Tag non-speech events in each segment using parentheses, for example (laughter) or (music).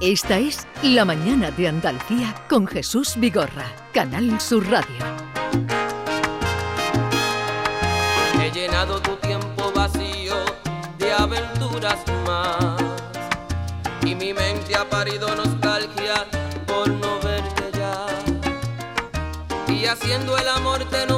Esta es La Mañana de Andalucía con Jesús Vigorra, Canal Sur Radio. He llenado tu tiempo vacío de aventuras más y mi mente ha parido nostalgia por no verte ya y haciendo el amor te he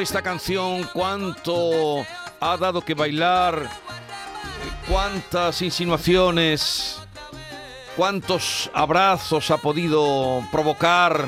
esta canción, cuánto ha dado que bailar, cuántas insinuaciones, cuántos abrazos ha podido provocar.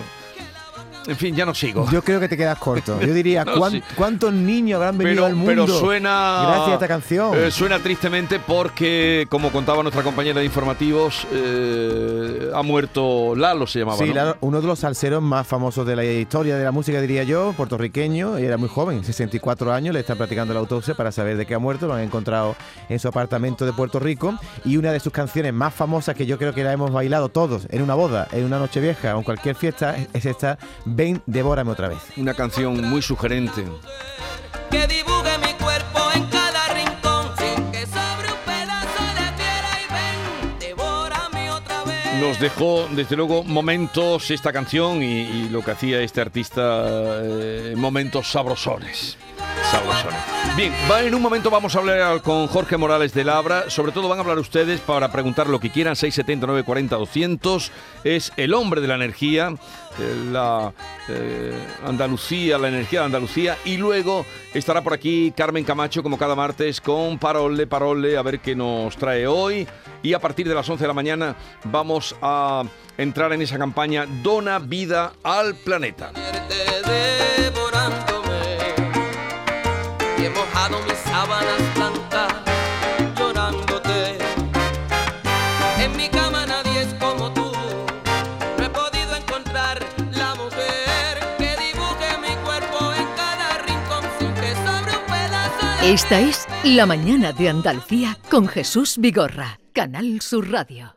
En fin, ya no sigo. Yo creo que te quedas corto. Yo diría, (laughs) No, ¿cuán- sí. ¿cuántos niños habrán venido pero, al mundo? pero suena. Gracias a esta canción. eh, suena tristemente porque, como contaba nuestra compañera de informativos, eh, ha muerto Lalo, se llamaba. Sí, ¿no? claro, uno de los salseros más famosos de la historia de la música, diría yo, puertorriqueño, y era muy joven, 64 años, le están practicando la autopsia para saber de qué ha muerto, lo han encontrado en su apartamento de Puerto Rico, y una de sus canciones más famosas que yo creo que la hemos bailado todos en una boda, en una noche vieja o en cualquier fiesta, es esta, Ven, devórame otra vez. Una canción muy sugerente. que dibuje mi cuerpo en cada rincón sin que sobre un pedazo de piedra y ven, devórame otra vez. Nos dejó, desde luego, momentos esta canción y, y lo que hacía este artista, eh, momentos sabrosones. Sabrosones. Bien, en un momento vamos a hablar con Jorge Morales de Labra. Sobre todo van a hablar ustedes para preguntar lo que quieran. 679 40 200 Es el hombre de la energía, eh, la eh, Andalucía, la energía de Andalucía. Y luego estará por aquí Carmen Camacho, como cada martes, con Parole, Parole, a ver qué nos trae hoy. Y a partir de las 11 de la mañana vamos a entrar en esa campaña Dona vida al planeta. Esta es La Mañana de Andalucía con Jesús Vigorra, Canal Sur Radio.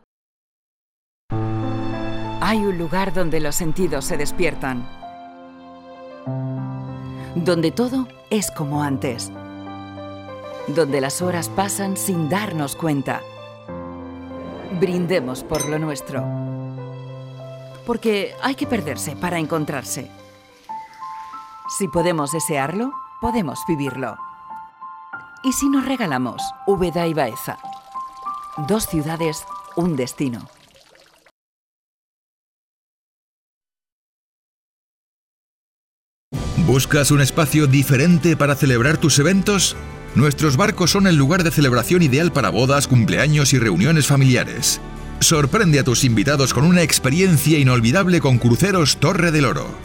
Hay un lugar donde los sentidos se despiertan. Donde todo es como antes. Donde las horas pasan sin darnos cuenta. Brindemos por lo nuestro. Porque hay que perderse para encontrarse. Si podemos desearlo, podemos vivirlo. ¿Y si nos regalamos Úbeda y Baeza? Dos ciudades, un destino. ¿Buscas un espacio diferente para celebrar tus eventos? Nuestros barcos son el lugar de celebración ideal para bodas, cumpleaños y reuniones familiares. Sorprende a tus invitados con una experiencia inolvidable con Cruceros Torre del Oro.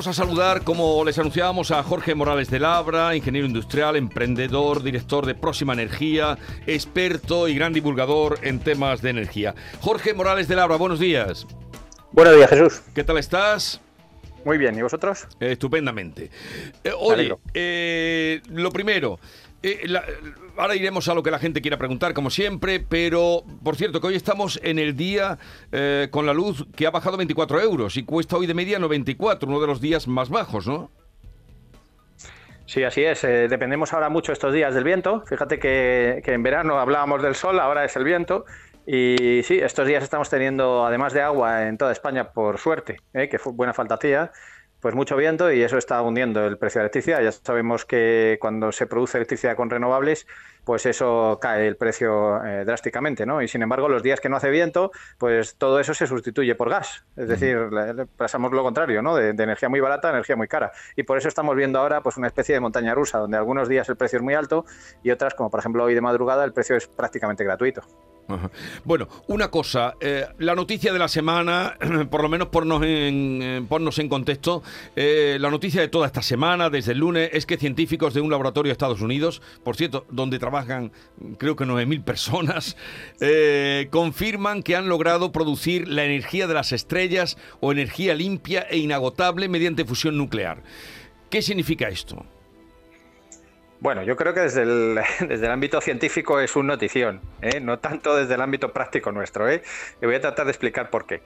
Vamos a saludar, como les anunciábamos, a Jorge Morales de Labra, ingeniero industrial, emprendedor, director de Próxima Energía, experto y gran divulgador en temas de energía. Jorge Morales de Labra, buenos días. Buenos días, Jesús. ¿Qué tal estás? Muy bien, ¿y vosotros? estupendamente. Eh, oye, eh, lo primero, eh, ahora iremos a lo que la gente quiera preguntar, como siempre, pero por cierto que hoy estamos en el día eh, con la luz que ha bajado 24 euros y cuesta hoy de media 94, uno de los días más bajos, ¿no? Sí, así es. Eh, dependemos ahora mucho estos días del viento. Fíjate que, en verano hablábamos del sol, ahora es el viento. Y sí, estos días estamos teniendo, además de agua en toda España, por suerte, que fue buena falta tía pues mucho viento y eso está hundiendo el precio de la electricidad. Ya sabemos que cuando se produce electricidad con renovables, pues eso cae el precio eh, drásticamente, ¿no? Y sin embargo, los días que no hace viento, pues todo eso se sustituye por gas. Es decir, pasamos lo contrario, ¿no? De, de, energía muy barata a energía muy cara. Y por eso estamos viendo ahora pues una especie de montaña rusa, donde algunos días el precio es muy alto y otras, como por ejemplo hoy de madrugada, el precio es prácticamente gratuito. Bueno, una cosa, eh, la noticia de la semana, (clears throat) por lo menos ponnos en, eh, en contexto, eh, la noticia de toda esta semana, desde el lunes, es que científicos de un laboratorio de Estados Unidos, por cierto, donde trabajan creo que 9.000 personas, confirman que han logrado producir la energía de las estrellas o energía limpia e inagotable mediante fusión nuclear. ¿Qué significa esto? Bueno, yo creo que desde el, (laughs) desde el ámbito científico es un notición, ¿eh? no tanto desde el ámbito práctico nuestro. ¿eh? Y voy a tratar de explicar por qué.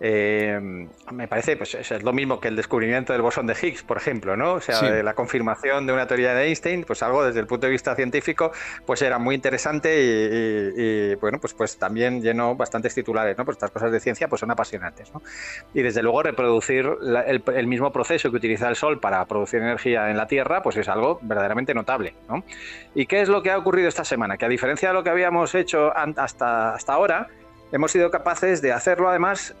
Eh, me parece, pues es lo mismo que el descubrimiento del bosón de Higgs, por ejemplo, ¿no? O sea, la confirmación de una teoría de Einstein, pues algo desde el punto de vista científico, pues era muy interesante y, bueno, pues, pues también llenó bastantes titulares, ¿no? Pues estas cosas de ciencia pues son apasionantes, ¿no? Y desde luego reproducir el, mismo proceso que utiliza el Sol para producir energía en la Tierra, pues es algo verdaderamente notable, ¿no? ¿Y qué es lo que ha ocurrido esta semana? Que a diferencia de lo que habíamos hecho hasta, hasta ahora, hemos sido capaces de hacerlo además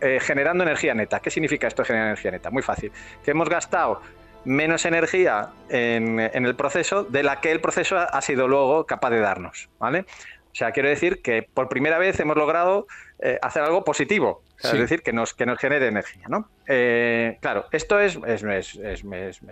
eh, generando energía neta. ¿Qué significa esto de generar energía neta? Muy fácil. Que hemos gastado menos energía en, el proceso de la que el proceso ha sido luego capaz de darnos. ¿vale? O sea, quiero decir que por primera vez hemos logrado eh, hacer algo positivo, es decir, que nos, que nos genere energía. ¿no? Eh, claro, esto es, es, es,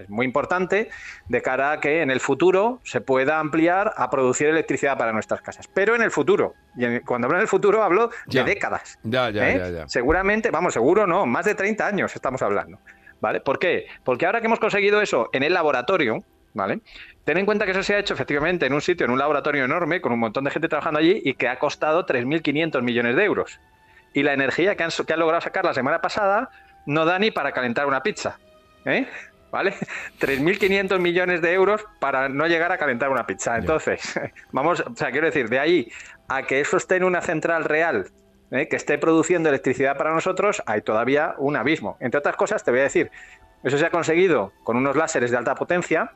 muy importante de cara a que en el futuro se pueda ampliar a producir electricidad para nuestras casas. Pero en el futuro, y cuando hablo en el futuro hablo de décadas. Ya, ya, ¿eh? ya, ya. Seguramente, vamos, seguro no, más de 30 años estamos hablando. ¿Vale? ¿Por qué? Porque ahora que hemos conseguido eso en el laboratorio, ¿vale? Ten en cuenta que eso se ha hecho efectivamente en un sitio, en un laboratorio enorme, con un montón de gente trabajando allí y que ha costado 3.500 millones de euros. Y la energía que han, que han logrado sacar la semana pasada no da ni para calentar una pizza. ¿eh? ¿Vale? (laughs) 3.500 millones de euros para no llegar a calentar una pizza. Entonces, (laughs) vamos, o sea, quiero decir, de ahí a que eso esté en una central real ¿eh? que esté produciendo electricidad para nosotros, hay todavía un abismo. Entre otras cosas, te voy a decir, eso se ha conseguido con unos láseres de alta potencia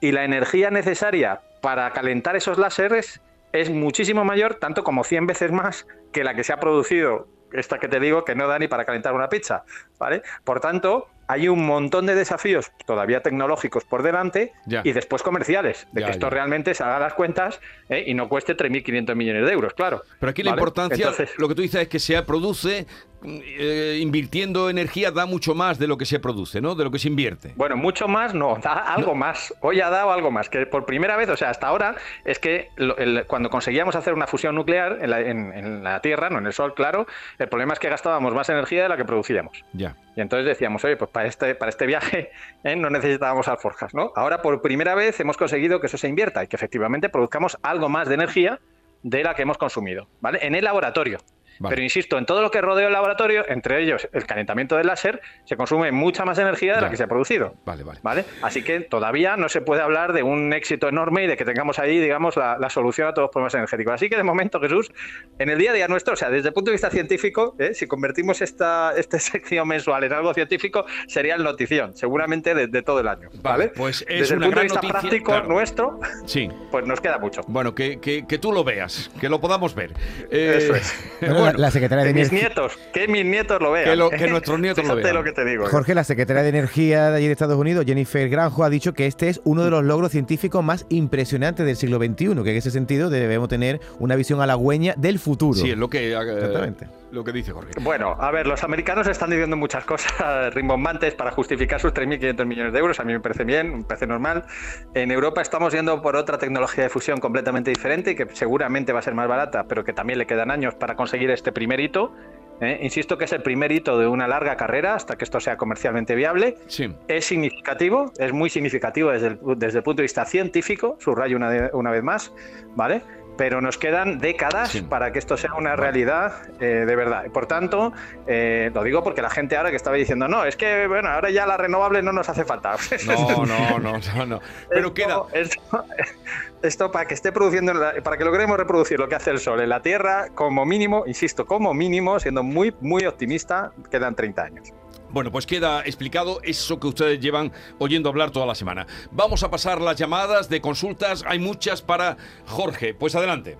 y la energía necesaria para calentar esos láseres es muchísimo mayor, tanto como 100 veces más que la que se ha producido, esta que te digo, que no da ni para calentar una pizza, ¿vale? Por tanto, hay un montón de desafíos todavía tecnológicos por delante Ya. y después comerciales, de Ya, que esto ya. realmente se haga las cuentas ¿eh? y no cueste 3.500 millones de euros, claro. Pero aquí la ¿Vale? importancia, Entonces, lo que tú dices es que se produce eh, invirtiendo energía da mucho más de lo que se produce, ¿no? De lo que se invierte. Bueno, mucho más no, da algo más. Hoy ha dado algo más, que por primera vez, o sea, hasta ahora, es que lo- el- cuando conseguíamos hacer una fusión nuclear en la, en- en la Tierra, no en el Sol, claro, el problema es que gastábamos más energía de la que producíamos. Ya. Y entonces decíamos, oye, pues para este, para este viaje (laughs) ¿eh? no necesitábamos alforjas, ¿no? Ahora por primera vez hemos conseguido que eso se invierta y que efectivamente produzcamos algo más de energía de la que hemos consumido, ¿vale? En el laboratorio. Vale. Pero insisto, en todo lo que rodea el laboratorio, entre ellos el calentamiento del láser, se consume mucha más energía de Ya. la que se ha producido. Vale, vale. ¿Vale? Así que todavía no se puede hablar de un éxito enorme y de que tengamos ahí, digamos, la, la solución a todos los problemas energéticos. Así que de momento, Jesús, en el día a día nuestro, o sea, desde el punto de vista científico, ¿eh? si convertimos esta, esta (laughs) sección mensual en algo científico, sería el notición, seguramente de, de todo el año. ¿Vale? pues es desde el punto de vista noticia, práctico claro. nuestro, Sí. pues nos queda mucho. Bueno, que, que- que tú lo veas, que lo podamos ver. Eh, Eso es. (laughs) Bueno, la- la secretaria de Que mis Energía- nietos, que mis nietos lo vean. Que lo- que (laughs) nuestros nietos lo vean. lo que te digo. ¿eh? Jorge, la secretaria de Energía de allí de Estados Unidos, Jennifer Granjo, ha dicho que este es uno de los logros científicos más impresionantes del siglo XXI, que en ese sentido debemos tener una visión halagüeña del futuro. Sí, es lo que, eh, Exactamente. Lo que dice Jorge. Bueno, a ver, los americanos están diciendo muchas cosas (laughs) rimbombantes para justificar sus 3.500 millones de euros. A mí me parece bien, me parece normal. En Europa estamos yendo por otra tecnología de fusión completamente diferente y que seguramente va a ser más barata, pero que también le quedan años para conseguir este primer hito. ¿eh? Insisto que es el primer hito de una larga carrera hasta que esto sea comercialmente viable. Sí. Es significativo, es muy significativo desde el, desde el punto de vista científico, subrayo una, de- una vez más, ¿vale? Pero nos quedan décadas para que esto sea una realidad eh, de verdad. Por tanto, eh, lo digo porque la gente ahora que estaba diciendo, no, es que bueno, ahora ya la renovable no nos hace falta. (laughs) No, no, no, no, no. Pero queda. Esto, esto para que esté produciendo, para que logremos reproducir lo que hace el Sol en la Tierra, como mínimo, insisto, como mínimo, siendo muy, muy optimista, quedan 30 años. Bueno, pues queda explicado eso que ustedes llevan oyendo hablar toda la semana. Vamos a pasar las llamadas de consultas. Hay muchas para Jorge. Pues adelante.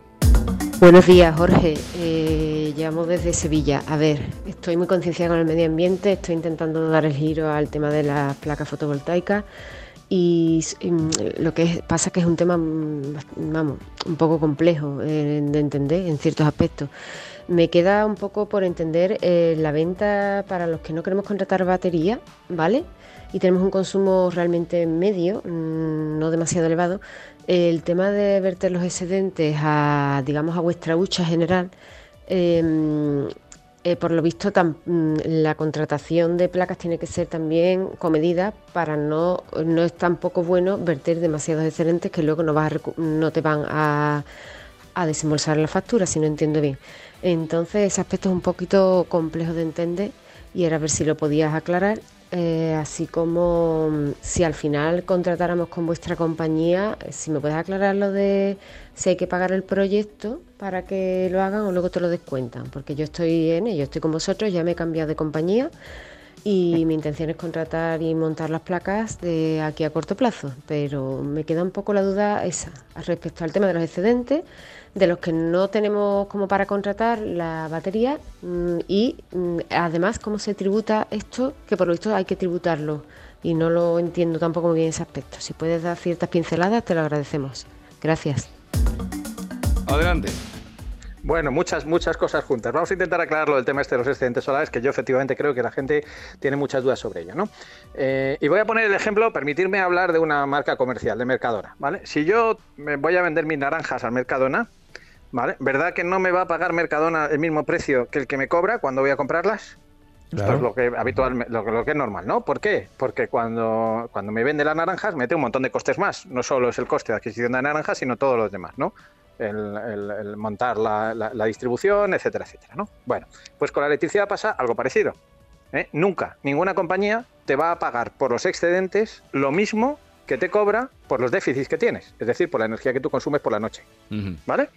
Buenos días, Jorge. Eh, llamo desde Sevilla. A ver, estoy muy concienciada con el medio ambiente, estoy intentando dar el giro al tema de las placas fotovoltaicas y mm, lo que es- pasa que es un tema, mm, vamos, un poco complejo eh, de entender en ciertos aspectos. Me queda un poco por entender eh, la venta para los que no queremos contratar batería, ¿vale? Y tenemos un consumo realmente medio, mm, no demasiado elevado. El tema de verter los excedentes a, digamos, a vuestra hucha general, eh, eh, por lo visto mm, la contratación de placas tiene que ser también comedida para no, no es tampoco bueno verter demasiados excedentes que luego no, vas a no te van a, a desembolsar la factura, si no entiendo bien. Entonces ese aspecto es un poquito complejo de entender y era ver si lo podías aclarar, eh, así como mm, si al final contratáramos con vuestra compañía, eh, si me puedes aclarar lo de si hay que pagar el proyecto para que lo hagan o luego te lo descuentan, porque yo estoy en ello, estoy con vosotros, ya me he cambiado de compañía y mi intención es contratar y montar las placas de aquí a corto plazo, pero me queda un poco la duda esa respecto al tema de los excedentes, de los que no tenemos como para contratar la batería mm, y mm, además cómo se tributa esto, que por lo visto hay que tributarlo y no lo entiendo tampoco muy bien ese aspecto. Si puedes dar ciertas pinceladas, te lo agradecemos. Gracias. Adelante. Bueno, muchas, muchas cosas juntas. Vamos a intentar aclarar lo del tema este de los excedentes solares, que yo efectivamente creo que la gente tiene muchas dudas sobre ello, ¿no? Eh, y voy a poner el ejemplo, permitirme hablar de una marca comercial, de Mercadona, ¿vale? Si yo me voy a vender mis naranjas al Mercadona, ¿vale? ¿Verdad que no me va a pagar Mercadona el mismo precio que el que me cobra cuando voy a comprarlas? Esto es lo que habitual, lo, que- lo que es normal, ¿no? ¿Por qué? Porque cuando, cuando me vende las naranjas mete un montón de costes más. No solo es el coste de adquisición de naranjas, sino todos los demás, ¿no? El, el- el montar la, la- la distribución, etcétera, etcétera, ¿no? Bueno, pues con la electricidad pasa algo parecido. ¿eh? Nunca, ninguna compañía te va a pagar por los excedentes lo mismo que te cobra por los déficits que tienes, es decir, por la energía que tú consumes por la noche. ¿Vale?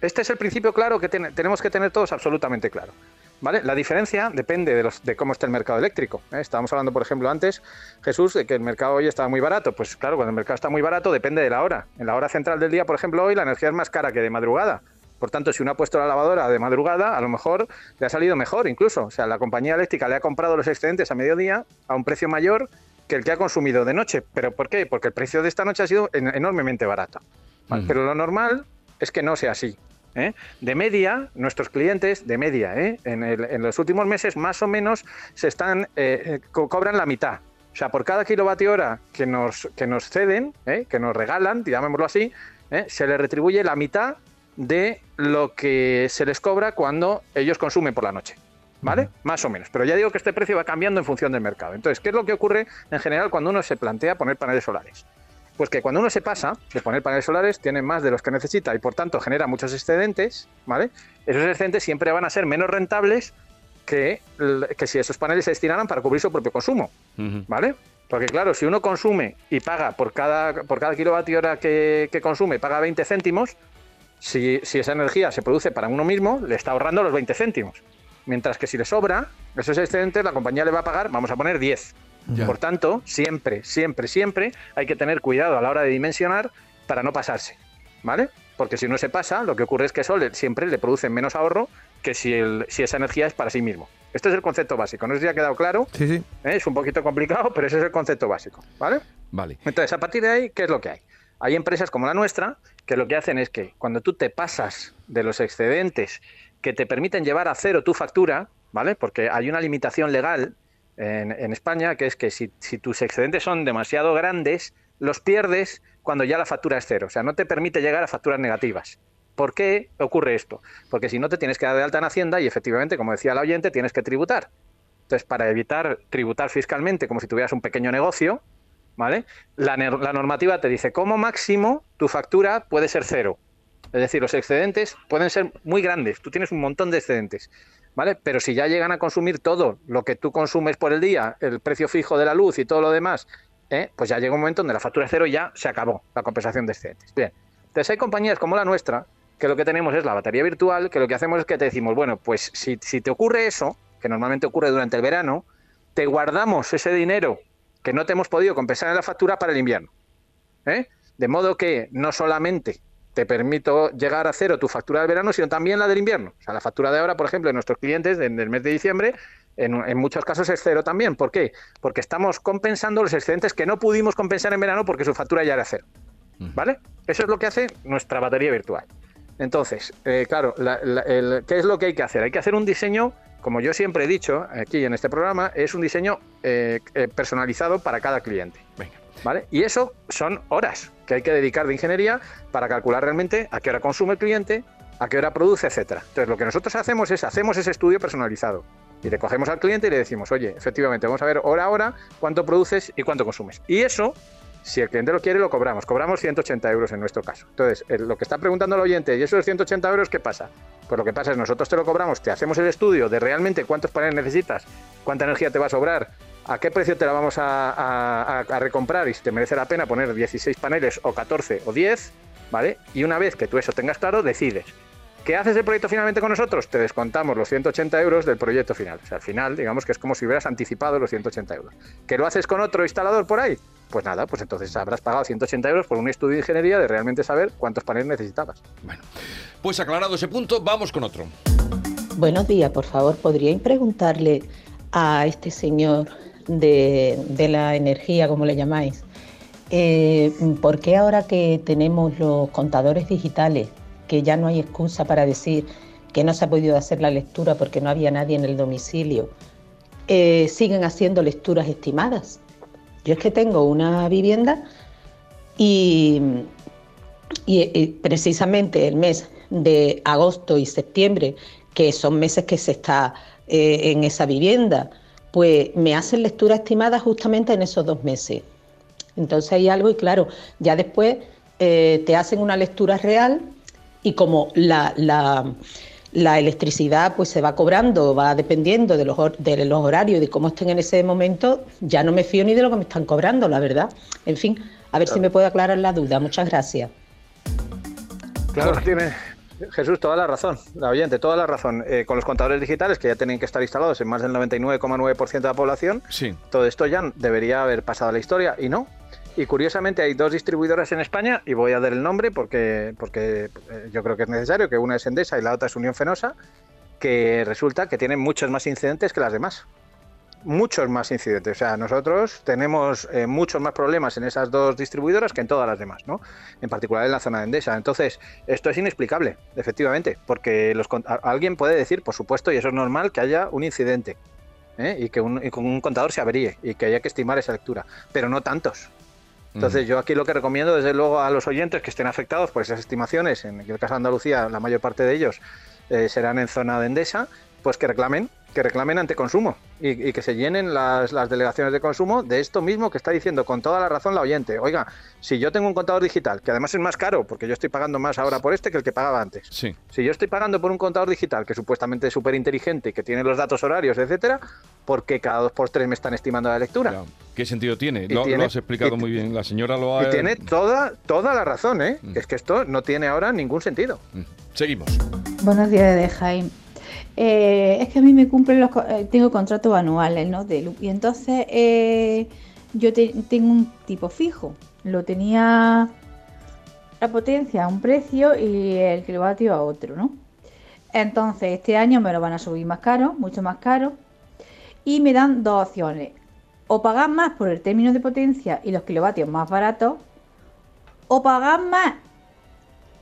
Este es el principio claro que ten- tenemos que tener todos absolutamente claro. ¿Vale? La diferencia depende de, los, de cómo está el mercado eléctrico. ¿eh? Estábamos hablando, por ejemplo, antes, Jesús, de que el mercado hoy estaba muy barato. Pues claro, cuando el mercado está muy barato depende de la hora. En la hora central del día, por ejemplo, hoy la energía es más cara que de madrugada. Por tanto, si uno ha puesto la lavadora de madrugada, a lo mejor le ha salido mejor incluso. O sea, la compañía eléctrica le ha comprado los excedentes a mediodía a un precio mayor que el que ha consumido de noche. ¿Pero por qué? Porque el precio de esta noche ha sido en- enormemente barato. Vale, Pero lo normal es que no sea así. ¿Eh? De media, nuestros clientes, de media, ¿eh? en, el- en los últimos meses más o menos se están eh, eh, co- cobran la mitad. O sea, por cada kilovatio hora que nos, que nos ceden, ¿eh? que nos regalan, llamémoslo así, se les retribuye la mitad de lo que se les cobra cuando ellos consumen por la noche. ¿Vale? Más o menos. Pero ya digo que este precio va cambiando en función del mercado. Entonces, ¿qué es lo que ocurre en general cuando uno se plantea poner paneles solares? Pues que cuando uno se pasa de poner paneles solares, tiene más de los que necesita y por tanto genera muchos excedentes, ¿vale? Esos excedentes siempre van a ser menos rentables que, que si esos paneles se destinaran para cubrir su propio consumo, ¿vale? Porque claro, si uno consume y paga por cada, por cada kilovatio hora que, que consume, paga 20 céntimos, si, si esa energía se produce para uno mismo, le está ahorrando los 20 céntimos. Mientras que si le sobra, esos excedentes, la compañía le va a pagar, vamos a poner 10. Ya. Por tanto, siempre, siempre, siempre hay que tener cuidado a la hora de dimensionar para no pasarse, ¿vale? Porque si uno se pasa, lo que ocurre es que eso le- siempre le produce menos ahorro que si, el- si esa energía es para sí mismo. Este es el concepto básico. No si ha quedado claro. Sí, sí. ¿eh? Es un poquito complicado, pero ese es el concepto básico, ¿vale? Vale. Entonces, a partir de ahí, ¿qué es lo que hay? Hay empresas como la nuestra que lo que hacen es que cuando tú te pasas de los excedentes que te permiten llevar a cero tu factura, ¿vale? Porque hay una limitación legal en, España que es que si, tus excedentes son demasiado grandes, los pierdes cuando ya la factura es cero. O sea, no te permite llegar a facturas negativas. ¿Por qué ocurre esto? Porque si no te tienes que dar de alta en Hacienda y efectivamente, como decía el oyente, tienes que tributar. Entonces, para evitar tributar fiscalmente como si tuvieras un pequeño negocio, ¿vale? La, la normativa te dice, como máximo, tu factura puede ser cero. Es decir, los excedentes pueden ser muy grandes. Tú tienes un montón de excedentes, ¿vale? Pero si ya llegan a consumir todo lo que tú consumes por el día, el precio fijo de la luz y todo lo demás, ¿eh? pues ya llega un momento donde la factura es cero y ya se acabó la compensación de excedentes. Bien. Entonces hay compañías como la nuestra que lo que tenemos es la batería virtual, que lo que hacemos es que te decimos, bueno, pues si, te ocurre eso, que normalmente ocurre durante el verano, te guardamos ese dinero que no te hemos podido compensar en la factura para el invierno. ¿eh? De modo que no solamente te permito llegar a cero tu factura del verano, sino también la del invierno. O sea, la factura de ahora, por ejemplo, de nuestros clientes en el mes de diciembre, en, en muchos casos es cero también. ¿Por qué? Porque estamos compensando los excedentes que no pudimos compensar en verano porque su factura ya era cero. ¿Vale? Eso es lo que hace nuestra batería virtual. Entonces, eh, claro, la- la- el- ¿qué es lo que hay que hacer? Hay que hacer un diseño, como yo siempre he dicho aquí en este programa, es un diseño eh, eh, personalizado para cada cliente. Y eso son horas que hay que dedicar de ingeniería para calcular realmente a qué hora consume el cliente, a qué hora produce, etcétera. Entonces, lo que nosotros hacemos es hacemos ese estudio personalizado y le cogemos al cliente y le decimos, oye, efectivamente, vamos a ver hora a hora cuánto produces y cuánto consumes. Y eso, si el cliente lo quiere, lo cobramos. Cobramos 180 euros en nuestro caso. Entonces, lo que está preguntando el oyente, ¿y esos 180 euros qué pasa? Pues lo que pasa es nosotros te lo cobramos, te hacemos el estudio de realmente cuántos paneles necesitas, cuánta energía te va a sobrar, a qué precio te la vamos a, a- a- a recomprar y si te merece la pena poner 16 paneles o 14 o 10, ¿vale? Y una vez que tú eso tengas claro, decides. ¿Qué haces el proyecto finalmente con nosotros? Te descontamos los 180 euros del proyecto final. O sea, al final, digamos que es como si hubieras anticipado los 180 euros. ¿Que lo haces con otro instalador por ahí? Pues nada, pues entonces habrás pagado 180 euros por un estudio de ingeniería de realmente saber cuántos paneles necesitabas. Pues aclarado ese punto, vamos con otro. Buenos días, por favor, ¿podríais preguntarle a este señor de, la energía, como le llamáis, eh, por qué ahora que tenemos los contadores digitales, que ya no hay excusa para decir que no se ha podido hacer la lectura porque no había nadie en el domicilio, eh, siguen haciendo lecturas estimadas? Yo es que tengo una vivienda y, y, eh, precisamente el mes de agosto y septiembre, que son meses que se está eh, en esa vivienda, pues me hacen lectura estimada justamente en esos dos meses. Entonces hay algo y claro, ya después eh, te hacen una lectura real y como la, la- la electricidad pues se va cobrando, va dependiendo de los, de los horarios y de cómo estén en ese momento, ya no me fío ni de lo que me están cobrando, la verdad. En fin, a ver si me puede aclarar la duda. Muchas gracias. Claro, tiene Jesús toda la razón, la oyente, toda la razón. Eh, con los contadores digitales que ya tienen que estar instalados en más del 99,9% de la población, Sí. todo esto ya debería haber pasado a la historia y no. Y curiosamente hay dos distribuidoras en España, y voy a dar el nombre porque, porque eh, yo creo que es necesario, que una es Endesa y la otra es Unión Fenosa, que resulta que tienen muchos más incidentes que las demás. Muchos más incidentes. O sea, nosotros tenemos eh, muchos más problemas en esas dos distribuidoras que en todas las demás, ¿no? En particular en la zona de Endesa. Entonces, esto es inexplicable, efectivamente, porque los, alguien puede decir, por supuesto, y eso es normal, que haya un incidente. ¿eh? Y que un, y con un contador se averíe y que haya que estimar esa lectura, pero no tantos. Entonces yo aquí lo que recomiendo desde luego a los oyentes que estén afectados por esas estimaciones, en el caso de Andalucía la mayor parte de ellos eh, serán en zona de Endesa, pues que reclamen, que reclamen ante consumo y, que se llenen las, delegaciones de consumo de esto mismo que está diciendo con toda la razón la oyente. Oiga, si yo tengo un contador digital, que además es más caro, porque yo estoy pagando más ahora por este que el que pagaba antes. Sí. Si yo estoy pagando por un contador digital que supuestamente es súper inteligente y que tiene los datos horarios, etcétera, ¿por qué cada dos por tres me están estimando la lectura? ¿Qué sentido tiene? Lo, has explicado muy bien. La señora lo ha... Y tiene toda, toda la razón, ¿eh? Es que esto no tiene ahora ningún sentido. Seguimos. Buenos días, de Jaime. Eh, es que a mí me cumplen los... Eh, tengo contratos anuales, ¿no? De, y entonces eh, yo tengo un tipo fijo. Lo tenía la potencia a un precio y el kilovatio a otro, ¿no? Entonces este año me lo van a subir más caro, mucho más caro. Y me dan dos opciones. O pagar más por el término de potencia y los kilovatios más baratos. O pagar más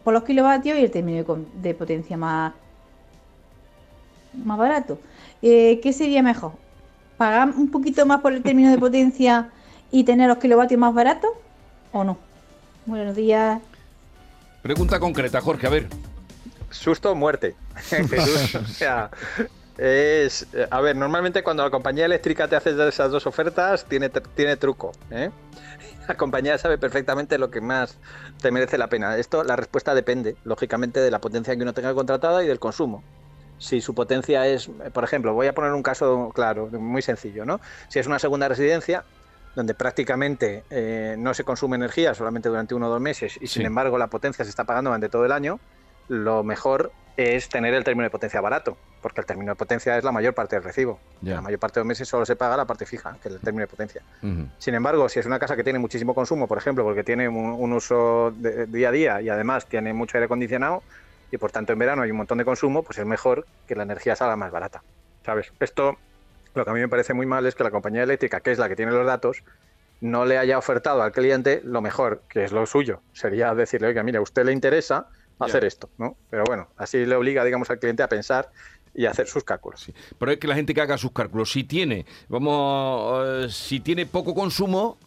por los kilovatios y el término de potencia más más barato. Eh, ¿Qué sería mejor? ¿Pagar un poquito más por el término de potencia y tener los kilovatios más baratos o no? Buenos días. Pregunta concreta, Jorge, a ver. Susto o muerte. (laughs) (laughs) o sea, es. A ver, normalmente cuando la compañía eléctrica te hace esas dos ofertas, tiene, tiene truco. ¿eh? (laughs) La compañía sabe perfectamente lo que más te merece la pena. Esto, la respuesta depende, lógicamente, de la potencia que uno tenga contratada y del consumo si su potencia es, por ejemplo, voy a poner un caso claro, muy sencillo, ¿no? Si es una segunda residencia donde prácticamente eh, no se consume energía solamente durante uno o dos meses y sin embargo la potencia se está pagando durante todo el año, lo mejor es tener el término de potencia barato, porque el término de potencia es la mayor parte del recibo. La mayor parte de los meses solo se paga la parte fija, que es el término de potencia. Sin embargo, si es una casa que tiene muchísimo consumo, por ejemplo, porque tiene un, uso de, día a día y además tiene mucho aire acondicionado, y por tanto en verano hay un montón de consumo, pues es mejor que la energía salga más barata. ¿Sabes? Esto lo que a mí me parece muy mal es que la compañía eléctrica, que es la que tiene los datos, no le haya ofertado al cliente lo mejor, que es lo suyo. Sería decirle, oiga, mira, a usted le interesa hacer esto, ¿no? Pero bueno, así le obliga, digamos, al cliente a pensar y hacer sus cálculos. Sí. Pero es que la gente que haga sus cálculos, si tiene, vamos, eh, si tiene poco consumo,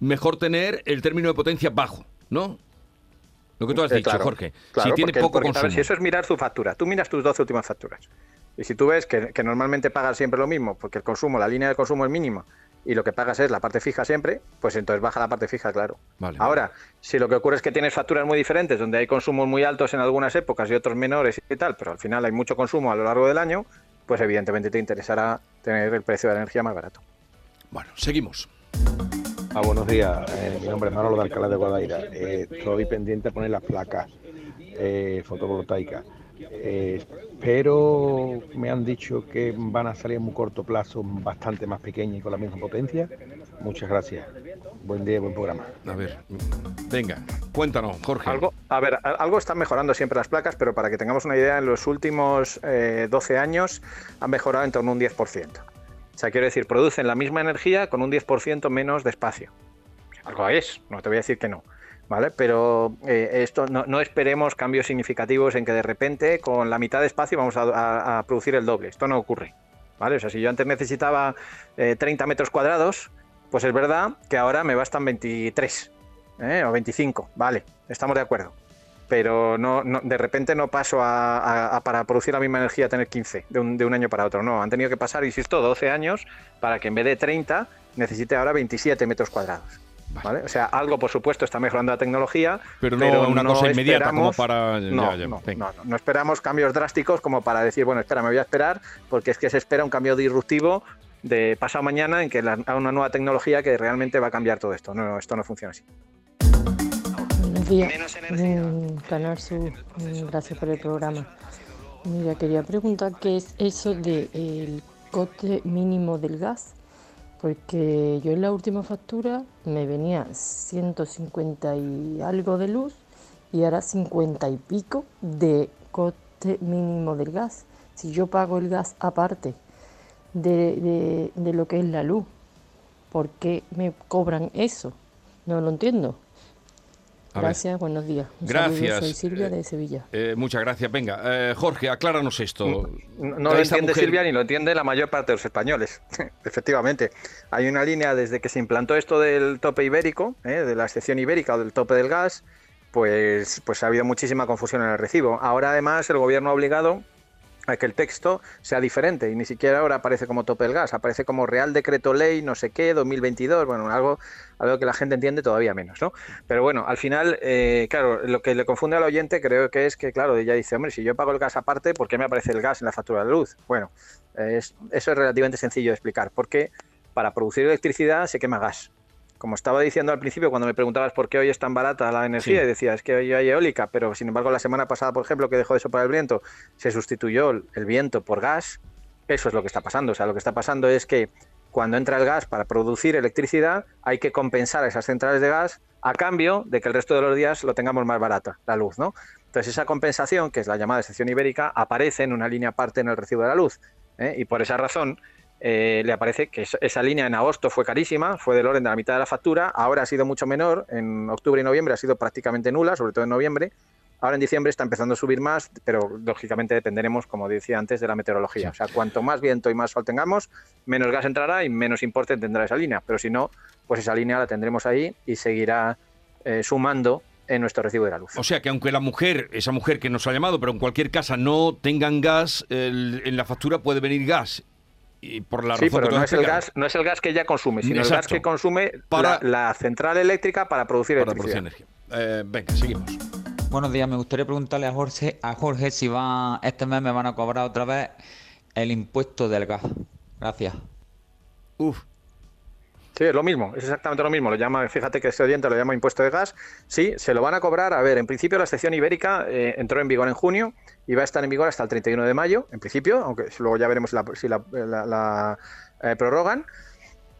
mejor tener el término de potencia bajo, ¿no? Lo que tú has eh, dicho, Jorge. si tiene poco consumo. si eso es mirar tu factura, tú miras tus 12 últimas facturas. Y si tú ves que, normalmente pagas siempre lo mismo, porque el consumo, la línea de consumo es mínima, y lo que pagas es la parte fija siempre, pues entonces baja la parte fija, claro. Ahora, si lo que ocurre es que tienes facturas muy diferentes, donde hay consumos muy altos en algunas épocas y otros menores y tal, pero al final hay mucho consumo a lo largo del año, pues evidentemente te interesará tener el precio de la energía más barato. Bueno, seguimos. Ah, buenos días, eh, mi nombre es Manolo de Alcalá de Guadaira. Eh, estoy pendiente de poner las placas eh, fotovoltaicas. pero me han dicho que van a salir en muy corto plazo bastante más pequeñas y con la misma potencia. Muchas gracias. Buen día, buen programa. A ver, venga, cuéntanos, Jorge. Algo, a ver, algo están mejorando siempre las placas, pero para que tengamos una idea, en los últimos 12 años han mejorado en torno a un 10%. O sea, quiero decir, producen la misma energía con un 10% menos de espacio. Algo es, no te voy a decir que no. ¿Vale? Pero eh, esto no, esperemos cambios significativos en que de repente con la mitad de espacio vamos a, producir el doble. Esto no ocurre. ¿Vale? O sea, si yo antes necesitaba 30 eh, metros cuadrados, pues es verdad que ahora me bastan 23 ¿eh? o 25. Vale, estamos de acuerdo pero no, de repente no paso a, para producir la misma energía tener 15 de un, de un, año para otro. No, han tenido que pasar, insisto, 12 años para que en vez de 30 necesite ahora 27 metros cuadrados. ¿Vale? O sea, algo por supuesto está mejorando la tecnología, pero no una cosa inmediata como para. No, no, no, esperamos cambios drásticos como para decir, bueno, espera, me voy a esperar, porque es que se espera un cambio disruptivo de pasado mañana en que la, una nueva tecnología que realmente va a cambiar todo esto. No, esto no funciona así días, mm, Canal Sur, mm, gracias por el programa. Mira, quería preguntar qué es eso del coste mínimo del gas. Porque yo en la última factura me venía 150 y algo de luz y ahora 50 y pico de coste mínimo del gas. Si yo pago el gas aparte de, de, de lo que es la luz, ¿por qué me cobran eso? No lo entiendo. A ver. Gracias, buenos días. Un saludo, Gracias. Soy Silvia Eh, de Sevilla. Eh, muchas gracias. Venga, eh, Jorge, acláranos esto. No lo entiende mujer- Silvia ni lo entiende la mayor parte de los españoles. (laughs) Efectivamente, hay una línea desde que se implantó esto del tope ibérico, ¿eh? de la excepción ibérica o del tope del gas, pues, pues ha habido muchísima confusión en el recibo. Ahora además el gobierno ha obligado que el texto sea diferente y ni siquiera ahora aparece como tope del gas, aparece como Real Decreto Ley no sé qué 2022, bueno, algo, algo que la gente entiende todavía menos, ¿no? Pero bueno, al final, eh, claro, lo que le confunde al oyente creo que es que, claro, ella dice, hombre, si yo pago el gas aparte, ¿por qué me aparece el gas en la factura de luz? Bueno, es- eso es relativamente sencillo de explicar, porque para producir electricidad se quema gas. Como estaba diciendo al principio, cuando me preguntabas por qué hoy es tan barata la energía, Sí. y decía, es que hoy hay eólica, pero sin embargo la semana pasada, por ejemplo, que dejó de soplar el viento, se sustituyó el viento por gas, eso es lo que está pasando. O sea, lo que está pasando es que cuando entra el gas para producir electricidad, hay que compensar a esas centrales de gas a cambio de que el resto de los días lo tengamos más barata, la luz, ¿no? Entonces esa compensación, que es la llamada excepción ibérica, aparece en una línea aparte en el recibo de la luz. ¿eh? Y por esa razón eh, le aparece que es- esa línea en agosto fue carísima, fue del orden de la mitad de la factura, ahora ha sido mucho menor, en octubre y noviembre ha sido prácticamente nula, sobre todo en noviembre, ahora en diciembre está empezando a subir más, pero lógicamente dependeremos, como decía antes, de la meteorología. O sea, cuanto más viento y más sol tengamos, menos gas entrará y menos importe tendrá esa línea, pero si no, pues esa línea la tendremos ahí y seguirá eh, sumando en nuestro recibo de la luz. O sea que aunque la mujer, esa mujer que nos ha llamado, pero en cualquier casa no tengan gas, el- en la factura puede venir gas. Y por la sí, razón pero no es, el gas, no es el gas que ella consume, sino el gas que consume Para- la, la central eléctrica para producir Para electricidad. producir energía. Eh, venga, seguimos. Buenos días, me gustaría preguntarle a Jorge, a Jorge si va, este mes me van a cobrar otra vez el impuesto del gas. Gracias. Uf. Sí, es lo mismo, es exactamente lo mismo. Lo llama, fíjate que este oyente lo llama impuesto de gas. Sí, se lo van a cobrar. A ver, en principio la excepción ibérica eh, entró en vigor en junio y va a estar en vigor hasta el 31 de mayo, en principio, aunque luego ya veremos la- si la, eh, prorrogan.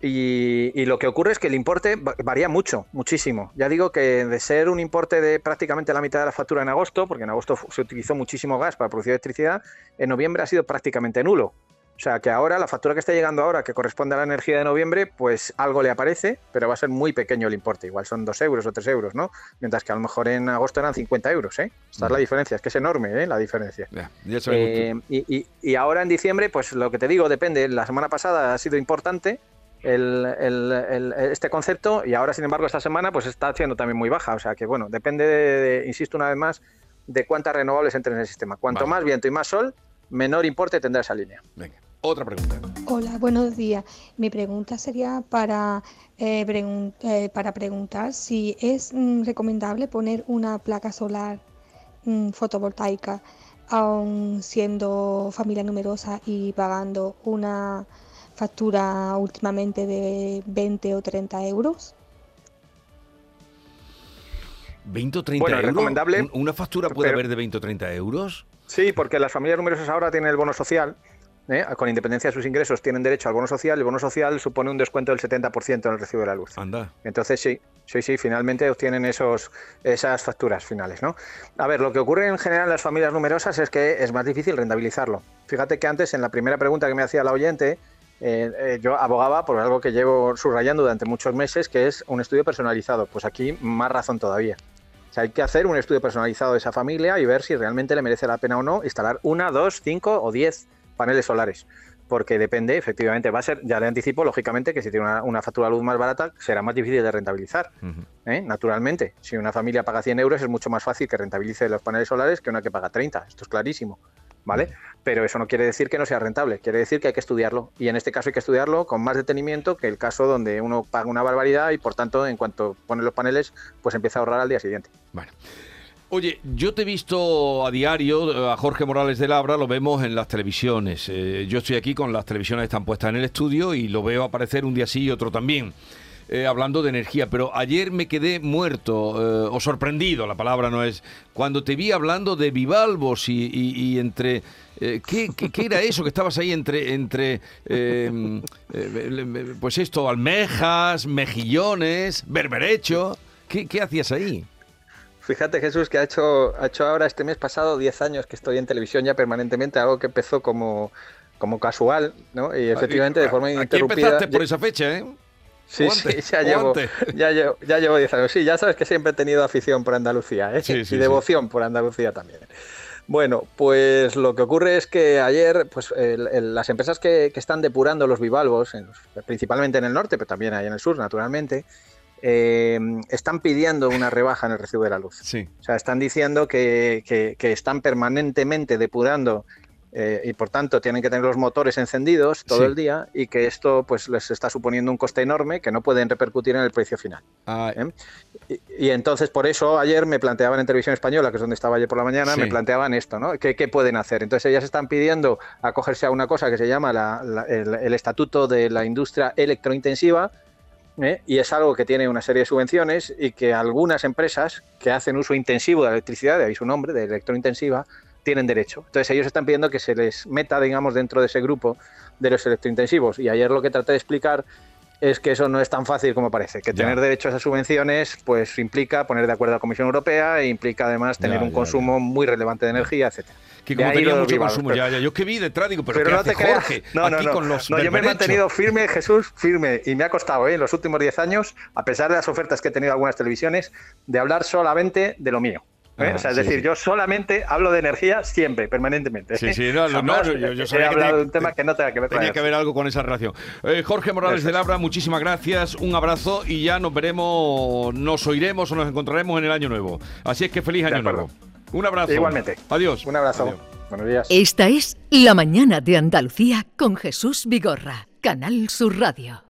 Y, y lo que ocurre es que el importe va- varía mucho, muchísimo. Ya digo que de ser un importe de prácticamente la mitad de la factura en agosto, porque en agosto se utilizó muchísimo gas para producir electricidad, en noviembre ha sido prácticamente nulo. O sea que ahora la factura que está llegando ahora, que corresponde a la energía de noviembre, pues algo le aparece, pero va a ser muy pequeño el importe. Igual son 2 euros o 3 euros, ¿no? Mientras que a lo mejor en agosto eran 50 euros, ¿eh? Esta es la diferencia, es que es enorme, ¿eh? La diferencia. Ya, Eh, y, y- y ahora en diciembre, pues lo que te digo, depende. La semana pasada ha sido importante el- el- el- este concepto y ahora, sin embargo, esta semana pues está siendo también muy baja. O sea que, bueno, depende, de- de- insisto una vez más, de cuántas renovables entren en el sistema. Cuanto Vale. más viento y más sol, menor importe tendrá esa línea. Venga, otra pregunta. Hola, buenos días. Mi pregunta sería para, eh, pregun- eh, para preguntar si es mm, recomendable poner una placa solar mm, fotovoltaica aun siendo familia numerosa y pagando una factura últimamente de 20 o 30 euros. 20 o 30 Bueno, euros. recomendable, ¿Un- ¿Una factura puede pero- haber de 20 o 30 euros? Sí, porque las familias numerosas ahora tienen el bono social. ¿Eh? Con independencia de sus ingresos, tienen derecho al bono social. El bono social supone un descuento del 70% en el recibo de la luz. Anda. Entonces sí, sí, sí, finalmente obtienen esos, esas facturas finales, ¿no? A ver, lo que ocurre en general en las familias numerosas es que es más difícil rentabilizarlo. Fíjate que antes, en la primera pregunta que me hacía la oyente, eh, eh, yo abogaba por algo que llevo subrayando durante muchos meses, que es un estudio personalizado. Pues aquí más razón todavía. O sea, hay que hacer un estudio personalizado de esa familia y ver si realmente le merece la pena o no instalar una, dos, cinco o diez paneles solares. Porque depende, efectivamente, va a ser, ya le anticipo, lógicamente, que si tiene una, una factura de luz más barata, será más difícil de rentabilizar. ¿eh? Naturalmente, si una familia paga 100 euros, es mucho más fácil que rentabilice los paneles solares que una que paga 30. Esto es clarísimo. ¿Vale? Pero eso no quiere decir que no sea rentable, quiere decir que hay que estudiarlo. Y en este caso hay que estudiarlo con más detenimiento que el caso donde uno paga una barbaridad y por tanto, en cuanto pone los paneles, pues empieza a ahorrar al día siguiente. Oye, yo te he visto a diario, a Jorge Morales de Labra, lo vemos en las televisiones. Eh, yo estoy aquí con las televisiones están puestas en el estudio y lo veo aparecer un día sí y otro también. eh, hablando de energía, pero ayer me quedé muerto eh, o sorprendido, la palabra no es, cuando te vi hablando de bivalvos y, y- y entre... eh, ¿qué, qué, qué era eso que estabas ahí entre, entre eh, eh, pues esto, almejas, mejillones, berberecho? ¿Qué, qué hacías ahí? Fíjate, Jesús, que ha hecho, ha hecho ahora este mes pasado 10 años que estoy en televisión ya permanentemente, algo que empezó como, como casual, ¿no? Y efectivamente de forma Aquí ininterrumpida. empezaste por esa fecha, ¿eh? Sí, sí, (laughs) ya llevo, ya, llevo, ya llevo 10 años. Sí, ya sabes que siempre he tenido afición por Andalucía ¿eh? Sí, sí, y sí. devoción por Andalucía también. Bueno, pues lo que ocurre es que ayer pues, el- el- las empresas que, que están depurando los bivalvos, en los- principalmente en el norte, pero también ahí en el sur, naturalmente, eh, están pidiendo una rebaja en el recibo de la luz. Sí. O sea, están diciendo que, que- que están permanentemente depurando eh, y por tanto tienen que tener los motores encendidos todo Sí. el día y que esto pues les está suponiendo un coste enorme que no pueden repercutir en el precio final. Ah, ¿eh? Y, y entonces por eso ayer me planteaban en televisión española, que es donde estaba ayer por la mañana, Sí. me planteaban esto, ¿no? ¿Qué, qué pueden hacer? Entonces ellas están pidiendo acogerse a una cosa que se llama la- la- el, el Estatuto de la Industria Electrointensiva, ¿eh? y es algo que tiene una serie de subvenciones y que algunas empresas que hacen uso intensivo de la electricidad, de ahí su nombre, de electrointensiva, tienen derecho. Entonces ellos están pidiendo que se les meta, digamos, dentro de ese grupo de los electrointensivos. Y ayer lo que traté de explicar es que eso no es tan fácil como parece, que Ya. tener derecho a esas subvenciones pues implica poner de acuerdo a la Comisión Europea e implica además tener Ya, un ya, consumo muy relevante de energía, etcétera. Que como tenía mucho consumo, pero- ya, ya. Yo que vi de tra, digo, pero, pero ¿qué no hace te. Jorge? (laughs) No, no, aquí no. con los No, yo me he mantenido firme, Jesús, firme. Y me ha costado, ¿eh? en los últimos 10 años, a pesar de las ofertas que he tenido en algunas televisiones, de hablar solamente de lo mío. ¿Eh? Ah, o sea, es sí, decir, sí. yo solamente hablo de energía siempre, permanentemente. Sí, sí, no, no, yo- yo- he que hablado te- de un tema que no tenga que ver con Tenía que haber algo con esa relación. Eh, Jorge Morales de Labra, muchísimas gracias, un abrazo y ya nos veremos, nos oiremos o nos encontraremos en el año nuevo. Así es que feliz año nuevo. Un abrazo. Igualmente. Adiós. Un abrazo. Adiós. Buenos días. Esta es La mañana de Andalucía con Jesús Vigorra, Canal Sur Radio.